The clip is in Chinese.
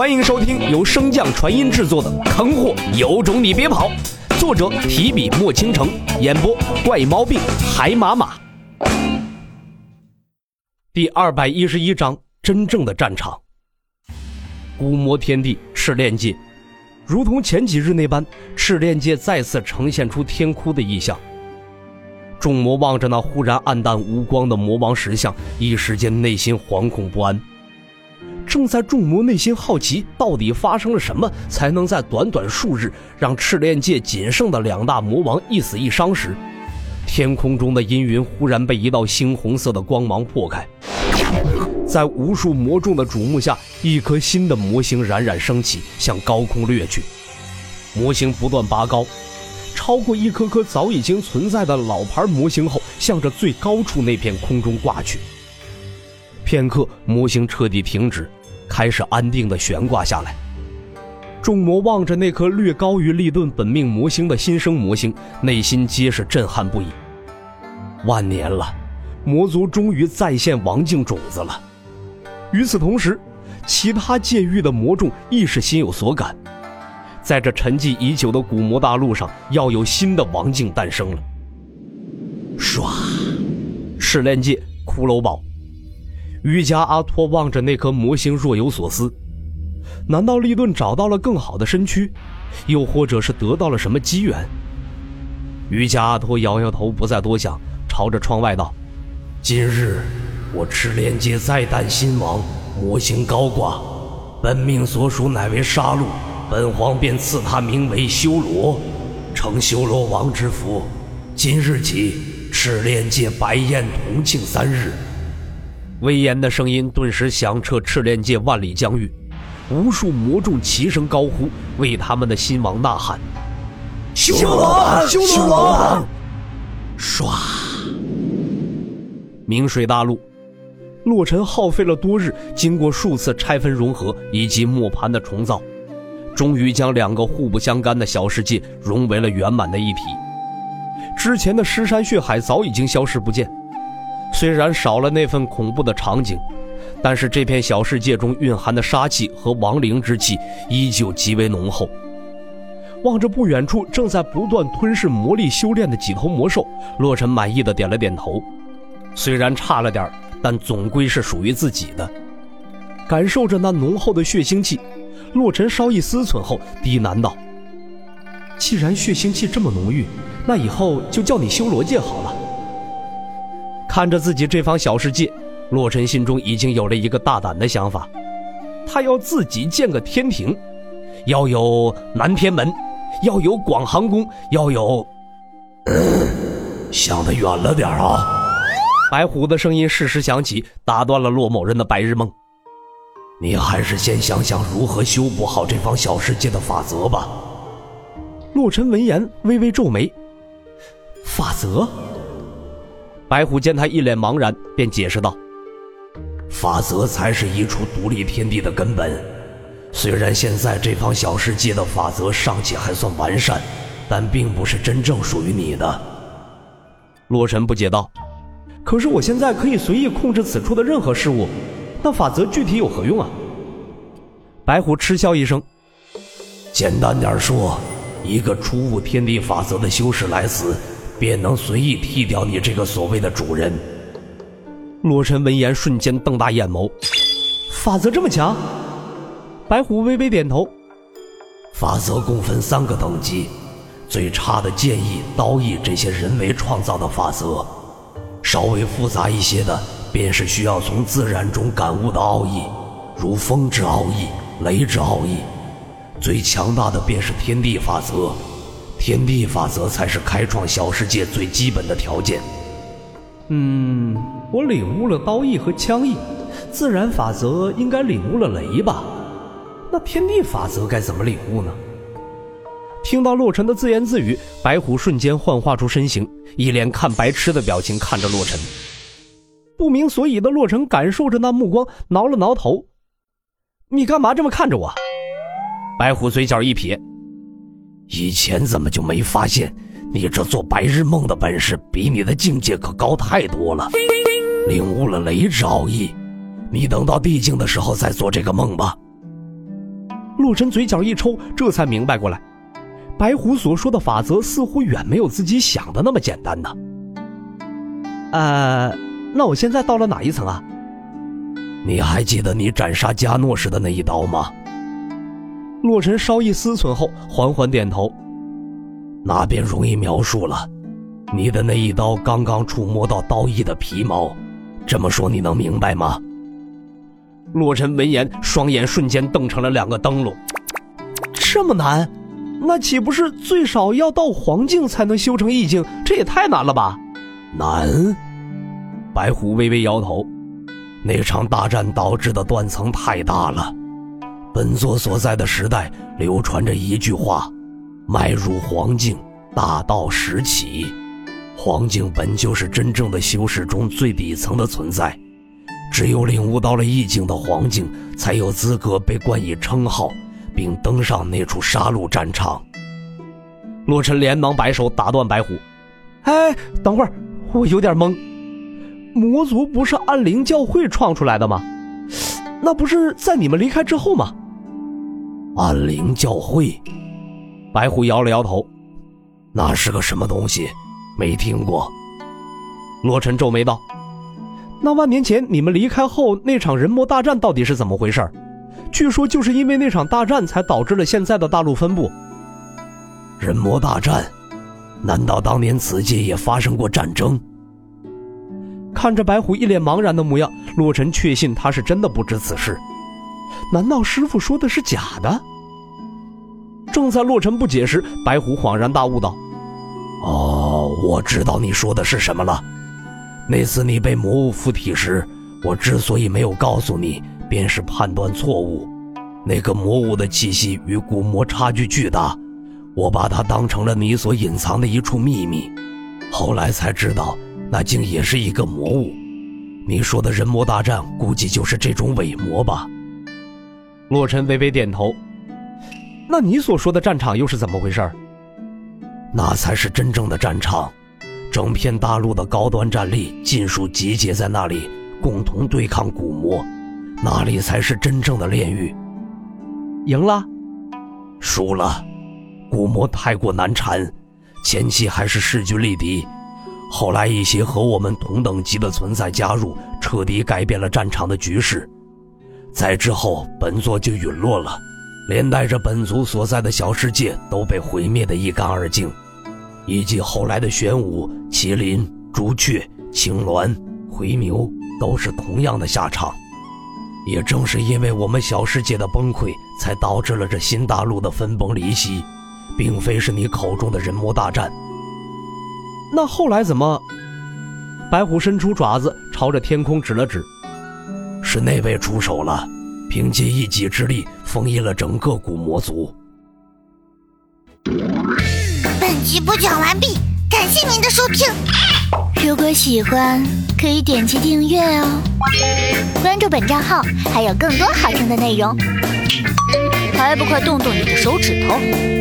欢迎收听由升降传音制作的《坑货有种你别跑》，作者提笔墨倾城，演播怪毛病海马马。第二百一十一章：真正的战场。古魔天地赤炼界，如同前几日那般，赤炼界再次呈现出天哭的异象。众魔望着那忽然暗淡无光的魔王石像，一时间内心惶恐不安。正在众魔内心好奇到底发生了什么，才能在短短数日让赤炼界仅剩的两大魔王一死一伤时，天空中的阴云忽然被一道猩红色的光芒破开，在无数魔众的瞩目下，一颗新的魔星冉冉升起，向高空掠去。魔星不断拔高。超过一颗颗早已经存在的老牌模型后，向着最高处那片空中挂去。片刻，模型彻底停止，开始安定的悬挂下来。众魔望着那颗略高于利顿本命魔星的新生魔星，内心皆是震撼不已。万年了，魔族终于再现王境种子了。与此同时，其他界域的魔众亦是心有所感。在这沉寂已久的古魔大陆上，要有新的王境诞生了。唰，试炼界骷髅堡，瑜伽阿托望着那颗魔星，若有所思。难道利顿找到了更好的身躯，又或者是得到了什么机缘？瑜伽阿托摇摇头，不再多想，朝着窗外道：“今日我赤炼界再诞新王，魔星高挂，本命所属乃为杀戮。”本皇便赐他名为修罗，承修罗王之福。今日起，赤炼界白宴同庆三日。威严的声音顿时响彻赤炼界万里疆域，无数魔众齐声高呼，为他们的新王呐喊。修罗王，修罗王！唰！明水大陆，洛尘耗费了多日，经过数次拆分融合以及磨盘的重造。终于将两个互不相干的小世界融为了圆满的一体。之前的尸山血海早已经消失不见，虽然少了那份恐怖的场景，但是这片小世界中蕴含的杀气和亡灵之气依旧极为浓厚。望着不远处正在不断吞噬魔力修炼的几头魔兽，洛尘满意的点了点头。虽然差了点，但总归是属于自己的。感受着那浓厚的血腥气。洛尘稍一思忖后，低喃道：“既然血腥气这么浓郁，那以后就叫你修罗界好了。”看着自己这方小世界，洛尘心中已经有了一个大胆的想法，他要自己建个天庭，要有南天门，要有广寒宫，要有 想得远了点啊！白虎的声音适时响起，打断了洛某人的白日梦。你还是先想想如何修补好这方小世界的法则吧。洛尘闻言微微皱眉。法则？白虎见他一脸茫然，便解释道：“法则才是一处独立天地的根本。虽然现在这方小世界的法则尚且还算完善，但并不是真正属于你的。”洛尘不解道：“可是我现在可以随意控制此处的任何事物。”那法则具体有何用啊？白虎嗤笑一声：“简单点说，一个初悟天地法则的修士来此，便能随意剃掉你这个所谓的主人。”洛尘闻言，瞬间瞪大眼眸：“法则这么强？”白虎微微点头：“法则共分三个等级，最差的剑意、刀意这些人为创造的法则，稍微复杂一些的。”便是需要从自然中感悟的奥义，如风之奥义、雷之奥义。最强大的便是天地法则，天地法则才是开创小世界最基本的条件。嗯，我领悟了刀意和枪意，自然法则应该领悟了雷吧？那天地法则该怎么领悟呢？听到洛尘的自言自语，白虎瞬间幻化出身形，一脸看白痴的表情看着洛尘。不明所以的洛尘感受着那目光，挠了挠头：“你干嘛这么看着我？”白虎嘴角一撇：“以前怎么就没发现你这做白日梦的本事比你的境界可高太多了？领悟了雷之奥义，你等到地境的时候再做这个梦吧。”洛尘嘴角一抽，这才明白过来，白虎所说的法则似乎远没有自己想的那么简单呢。呃，那我现在到了哪一层啊？你还记得你斩杀加诺时的那一刀吗？洛尘稍一思忖后，缓缓点头。那便容易描述了，你的那一刀刚刚触摸到刀翼的皮毛，这么说你能明白吗？洛尘闻言，双眼瞬间瞪成了两个灯笼。这么难？那岂不是最少要到黄境才能修成意境？这也太难了吧！难？白虎微微摇头。那场大战导致的断层太大了。本座所在的时代流传着一句话：迈入黄境，大道始起。黄境本就是真正的修士中最底层的存在。只有领悟到了意境的黄境，才有资格被冠以称号，并登上那处杀戮战场。洛尘连忙摆手打断白虎：“哎，等会儿，我有点懵。魔族不是暗灵教会创出来的吗？那不是在你们离开之后吗？”暗灵教会，白虎摇了摇头：“那是个什么东西？没听过。”洛尘皱眉道。那万年前你们离开后那场人魔大战到底是怎么回事？据说就是因为那场大战才导致了现在的大陆分布。人魔大战？难道当年此界也发生过战争？看着白虎一脸茫然的模样，洛尘确信他是真的不知此事。难道师傅说的是假的？正在洛尘不解时，白虎恍然大悟道：“哦，我知道你说的是什么了。”那次你被魔物附体时，我之所以没有告诉你，便是判断错误。那个魔物的气息与古魔差距巨大，我把它当成了你所隐藏的一处秘密。后来才知道，那竟也是一个魔物。你说的人魔大战，估计就是这种伪魔吧？洛尘微微点头。那你所说的战场又是怎么回事？那才是真正的战场。整片大陆的高端战力尽数集结在那里，共同对抗古魔，那里才是真正的炼狱。赢了，输了，古魔太过难缠，前期还是势均力敌，后来一些和我们同等级的存在加入，彻底改变了战场的局势。在之后，本座就陨落了，连带着本族所在的小世界都被毁灭的一干二净。以及后来的玄武、麒麟、朱雀、青鸾、回牛，都是同样的下场。也正是因为我们小世界的崩溃，才导致了这新大陆的分崩离析，并非是你口中的人魔大战。那后来怎么？白虎伸出爪子，朝着天空指了指：“是那位出手了，凭借一己之力封印了整个古魔族。”本集播讲完毕，感谢您的收听。如果喜欢，可以点击订阅哦，关注本账号还有更多好听的内容。还不快动动你的手指头！